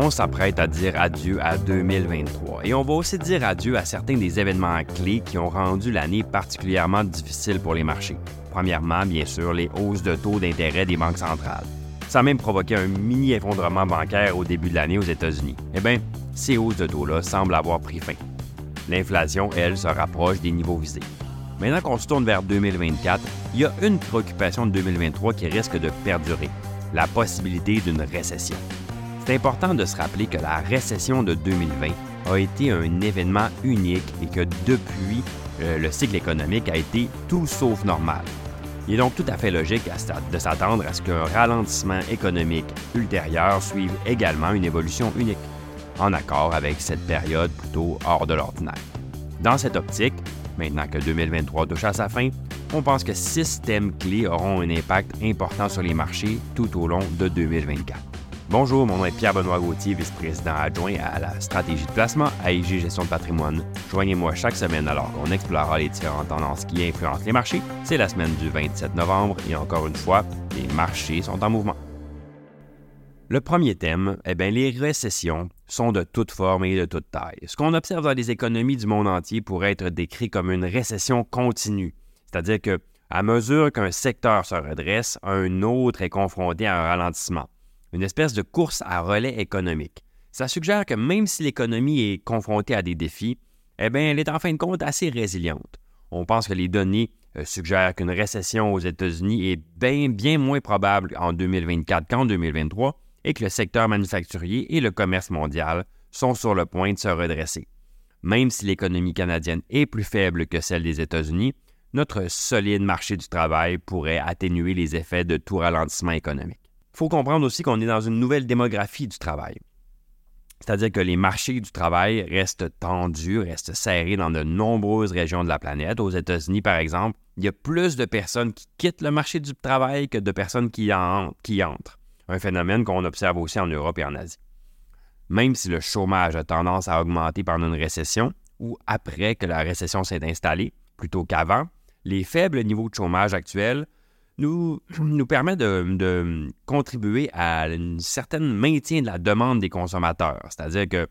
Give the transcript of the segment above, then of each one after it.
on s'apprête à dire adieu à 2023 et on va aussi dire adieu à certains des événements clés qui ont rendu l'année particulièrement difficile pour les marchés. Premièrement, bien sûr, les hausses de taux d'intérêt des banques centrales. Ça a même provoqué un mini effondrement bancaire au début de l'année aux États-Unis. Eh bien, ces hausses de taux-là semblent avoir pris fin. L'inflation, elle, se rapproche des niveaux visés. Maintenant qu'on se tourne vers 2024, il y a une préoccupation de 2023 qui risque de perdurer, la possibilité d'une récession. C'est important de se rappeler que la récession de 2020 a été un événement unique et que depuis, euh, le cycle économique a été tout sauf normal. Il est donc tout à fait logique de s'attendre à ce qu'un ralentissement économique ultérieur suive également une évolution unique, en accord avec cette période plutôt hors de l'ordinaire. Dans cette optique, maintenant que 2023 touche à sa fin, on pense que six thèmes clés auront un impact important sur les marchés tout au long de 2024. Bonjour, mon nom est Pierre-Benoît Gauthier, vice-président adjoint à la stratégie de placement à IG Gestion de patrimoine. Joignez-moi chaque semaine alors qu'on explorera les différentes tendances qui influencent les marchés. C'est la semaine du 27 novembre et encore une fois, les marchés sont en mouvement. Le premier thème, eh bien, les récessions sont de toute forme et de toute taille. Ce qu'on observe dans les économies du monde entier pourrait être décrit comme une récession continue, c'est-à-dire que à mesure qu'un secteur se redresse, un autre est confronté à un ralentissement une espèce de course à relais économique. Ça suggère que même si l'économie est confrontée à des défis, eh elle est en fin de compte assez résiliente. On pense que les données euh, suggèrent qu'une récession aux États-Unis est bien, bien moins probable en 2024 qu'en 2023 et que le secteur manufacturier et le commerce mondial sont sur le point de se redresser. Même si l'économie canadienne est plus faible que celle des États-Unis, notre solide marché du travail pourrait atténuer les effets de tout ralentissement économique. Il faut comprendre aussi qu'on est dans une nouvelle démographie du travail. C'est-à-dire que les marchés du travail restent tendus, restent serrés dans de nombreuses régions de la planète. Aux États-Unis, par exemple, il y a plus de personnes qui quittent le marché du travail que de personnes qui, qui entrent. Un phénomène qu'on observe aussi en Europe et en Asie. Même si le chômage a tendance à augmenter pendant une récession ou après que la récession s'est installée, plutôt qu'avant, les faibles niveaux de chômage actuels nous, permet de, contribuer à un certain maintien de la demande des consommateurs. C'est-à-dire que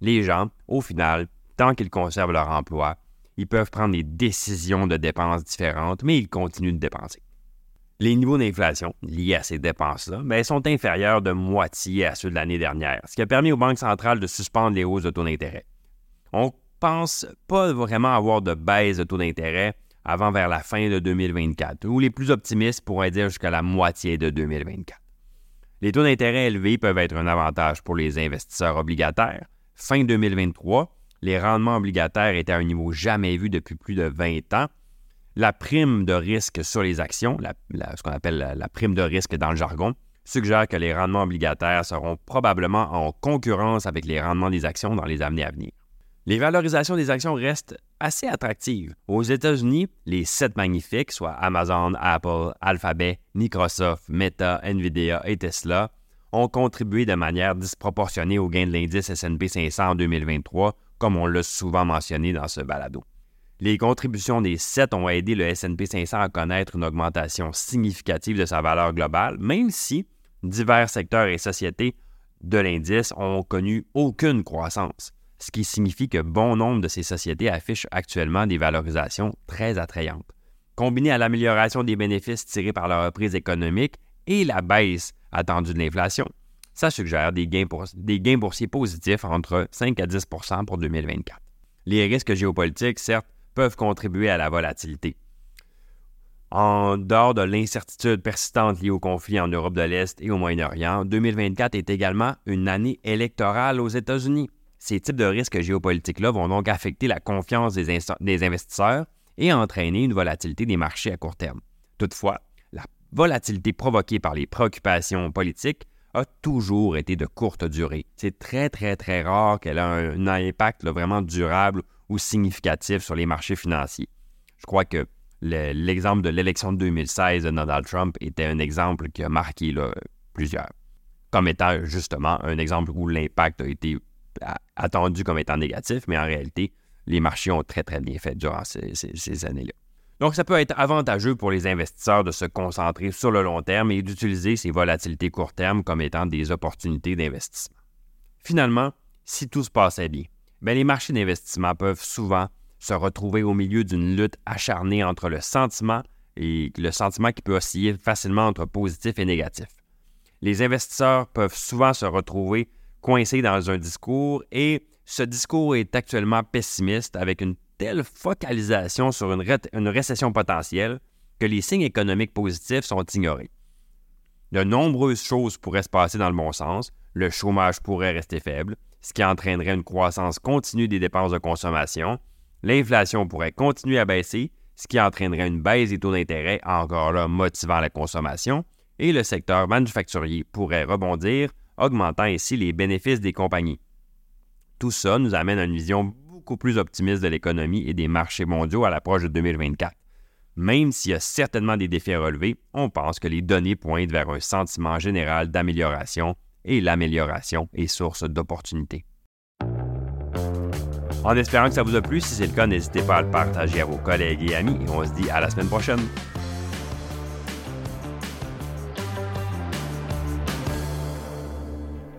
les gens, au final, tant qu'ils conservent leur emploi, ils peuvent prendre des décisions de dépenses différentes, mais ils continuent de dépenser. Les niveaux d'inflation liés à ces dépenses-là ben, sont inférieurs de moitié à ceux de l'année dernière, ce qui a permis aux banques centrales de suspendre les hausses de taux d'intérêt. On pense pas vraiment avoir de baisse de taux d'intérêt avant vers la fin de 2024, ou les plus optimistes pourraient dire jusqu'à la moitié de 2024. Les taux d'intérêt élevés peuvent être un avantage pour les investisseurs obligataires. Fin 2023, les rendements obligataires étaient à un niveau jamais vu depuis plus de 20 ans. La prime de risque sur les actions, ce qu'on appelle la, la prime de risque dans le jargon, suggère que les rendements obligataires seront probablement en concurrence avec les rendements des actions dans les années à venir. Les valorisations des actions restent assez attractives. Aux États-Unis, les sept magnifiques, soit Amazon, Apple, Alphabet, Microsoft, Meta, Nvidia et Tesla, ont contribué de manière disproportionnée au gain de l'indice S&P 500 en 2023, comme on l'a souvent mentionné dans ce balado. Les contributions des sept ont aidé le S&P 500 à connaître une augmentation significative de sa valeur globale, même si divers secteurs et sociétés de l'indice ont connu aucune croissance ce qui signifie que bon nombre de ces sociétés affichent actuellement des valorisations très attrayantes. Combiné à l'amélioration des bénéfices tirés par la reprise économique et la baisse attendue de l'inflation, ça suggère des gains, boursiers positifs entre 5 à 10% pour 2024. Les risques géopolitiques, certes, peuvent contribuer à la volatilité. En dehors de l'incertitude persistante liée au conflit en Europe de l'Est et au Moyen-Orient, 2024 est également une année électorale aux États-Unis. Ces types de risques géopolitiques-là vont donc affecter la confiance des, investisseurs et entraîner une volatilité des marchés à court terme. Toutefois, la volatilité provoquée par les préoccupations politiques a toujours été de courte durée. C'est très, très, très rare qu'elle ait un, impact vraiment durable ou significatif sur les marchés financiers. Je crois que l'exemple de l'élection de 2016 de Donald Trump était un exemple qui a marqué plusieurs, comme étant justement un exemple où l'impact a été attendu comme étant négatif, mais en réalité, les marchés ont très, très bien fait durant ces, années-là. Donc, ça peut être avantageux pour les investisseurs de se concentrer sur le long terme et d'utiliser ces volatilités court terme comme étant des opportunités d'investissement. Finalement, si tout se passait bien, bien les marchés d'investissement peuvent souvent se retrouver au milieu d'une lutte acharnée entre le sentiment et le sentiment qui peut osciller facilement entre positif et négatif. Les investisseurs peuvent souvent se retrouver coincés dans un discours et ce discours est actuellement pessimiste avec une telle focalisation sur une, une récession potentielle que les signes économiques positifs sont ignorés. De nombreuses choses pourraient se passer dans le bon sens. Le chômage pourrait rester faible, ce qui entraînerait une croissance continue des dépenses de consommation. L'inflation pourrait continuer à baisser, ce qui entraînerait une baisse des taux d'intérêt, encore là motivant la consommation. Et le secteur manufacturier pourrait rebondir, augmentant ainsi les bénéfices des compagnies. Tout ça nous amène à une vision beaucoup plus optimiste de l'économie et des marchés mondiaux à l'approche de 2024. Même s'il y a certainement des défis à relever, on pense que les données pointent vers un sentiment général d'amélioration et l'amélioration est source d'opportunités. En espérant que ça vous a plu, si c'est le cas, n'hésitez pas à le partager à vos collègues et amis et on se dit à la semaine prochaine.